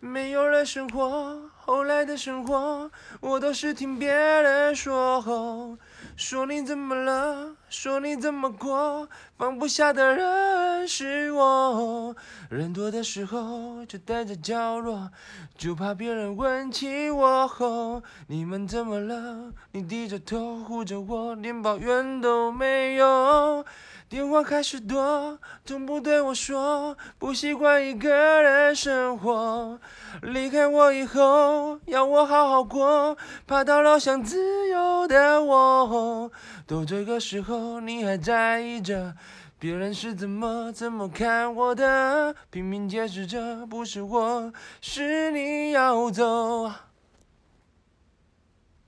没有了生活，后来的生活，我都是听别人说。说你怎么了？说你怎么过？放不下的人是我。人多的时候就待在角落，就怕别人问起我。你们怎么了？你低着头护着我，连抱怨都没有。电话开始多，从不对我说，不习惯一个人生活。离开我以后，要我好好过，怕到老想自由的我。都这个时候，你还在意着别人是怎么怎么看我的，拼命解释着不是我，是你要走。